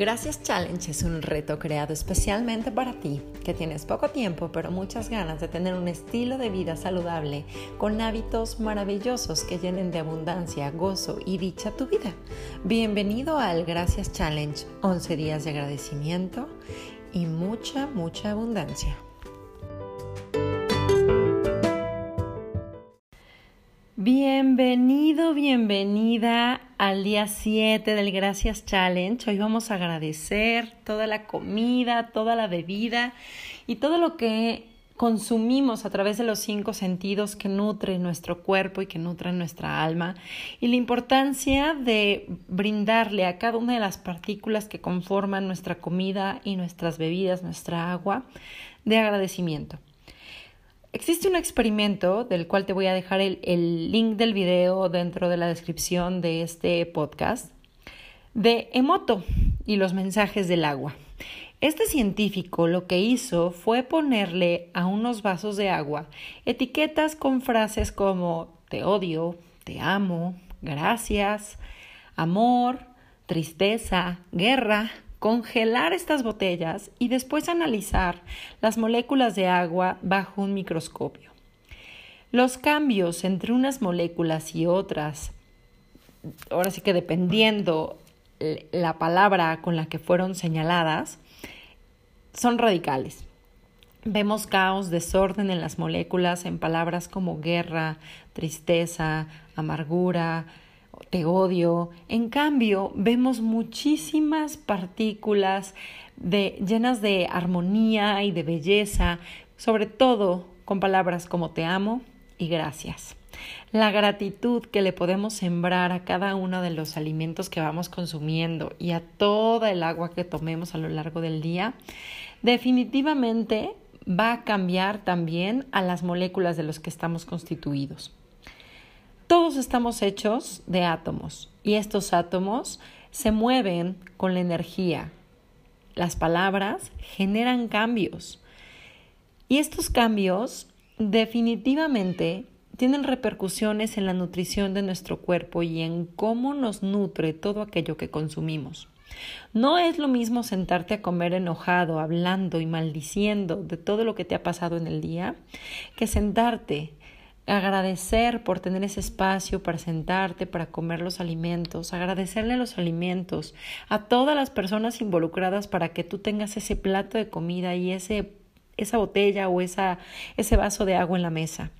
Gracias Challenge es un reto creado especialmente para ti, que tienes poco tiempo pero muchas ganas de tener un estilo de vida saludable con hábitos maravillosos que llenen de abundancia, gozo y dicha tu vida. Bienvenido al Gracias Challenge, 11 días de agradecimiento y mucha, mucha abundancia. Bienvenido, bienvenida al día 7 del Gracias Challenge. Hoy vamos a agradecer toda la comida, toda la bebida y todo lo que consumimos a través de los cinco sentidos que nutren nuestro cuerpo y que nutren nuestra alma y la importancia de brindarle a cada una de las partículas que conforman nuestra comida y nuestras bebidas, nuestra agua, de agradecimiento. Existe un experimento del cual te voy a dejar el, link del video dentro de la descripción de este podcast de Emoto y los mensajes del agua. Este científico lo que hizo fue ponerle a unos vasos de agua etiquetas con frases como te odio, te amo, gracias, amor, tristeza, guerra, congelar estas botellas y después analizar las moléculas de agua bajo un microscopio. Los cambios entre unas moléculas y otras, ahora sí que dependiendo la palabra con la que fueron señaladas, son radicales. Vemos caos, desorden en las moléculas en palabras como guerra, tristeza, amargura, te odio. En cambio, vemos muchísimas partículas de, llenas de armonía y de belleza, sobre todo con palabras como te amo y gracias. La gratitud que le podemos sembrar a cada uno de los alimentos que vamos consumiendo y a toda el agua que tomemos a lo largo del día, definitivamente va a cambiar también a las moléculas de los que estamos constituidos. Todos estamos hechos de átomos y estos átomos se mueven con la energía. Las palabras generan cambios y estos cambios definitivamente tienen repercusiones en la nutrición de nuestro cuerpo y en cómo nos nutre todo aquello que consumimos. No es lo mismo sentarte a comer enojado, hablando y maldiciendo de todo lo que te ha pasado en el día, que sentarte agradecer por tener ese espacio para sentarte, para comer los alimentos, agradecerle los alimentos a todas las personas involucradas para que tú tengas ese plato de comida y ese esa botella o esa, ese vaso de agua en la mesa.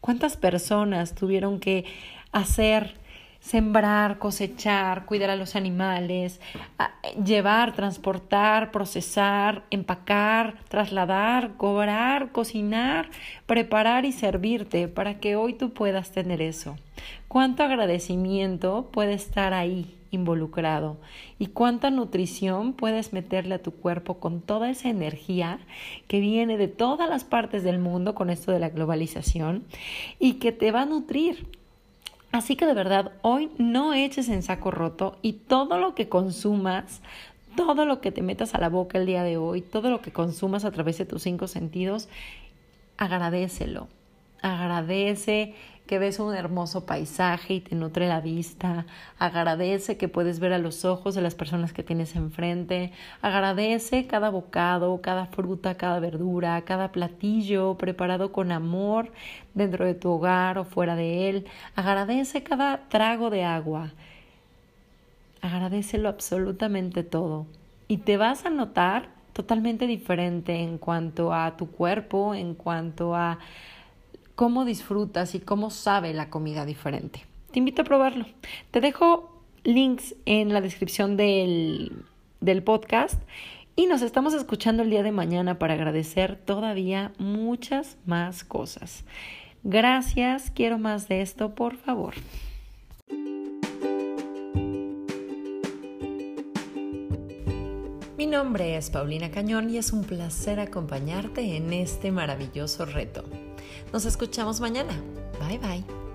¿Cuántas personas tuvieron que hacer sembrar, cosechar, cuidar a los animales, llevar, transportar, procesar, empacar, trasladar, cobrar, cocinar, preparar y servirte para que hoy tú puedas tener eso. Cuánto agradecimiento puede estar ahí involucrado y cuánta nutrición puedes meterle a tu cuerpo con toda esa energía que viene de todas las partes del mundo con esto de la globalización y que te va a nutrir Así que de verdad, hoy no eches en saco roto y todo lo que consumas, todo lo que te metas a la boca el día de hoy, todo lo que consumas a través de tus cinco sentidos, agradecelo. Agradece que ves un hermoso paisaje y te nutre la vista. Agradece que puedes ver a los ojos de las personas que tienes enfrente. Agradece cada bocado, cada fruta, cada verdura, cada platillo preparado con amor dentro de tu hogar o fuera de él. Agradece cada trago de agua. Agradecelo absolutamente todo. Y te vas a notar totalmente diferente en cuanto a tu cuerpo, en cuanto a cómo disfrutas y cómo sabe la comida diferente. Te invito a probarlo. Te dejo links en la descripción del, del podcast y nos estamos escuchando el día de mañana para agradecer todavía muchas más cosas. Gracias, quiero más de esto, por favor. Mi nombre es Paulina Cañón y es un placer acompañarte en este maravilloso reto. Nos escuchamos mañana. Bye bye.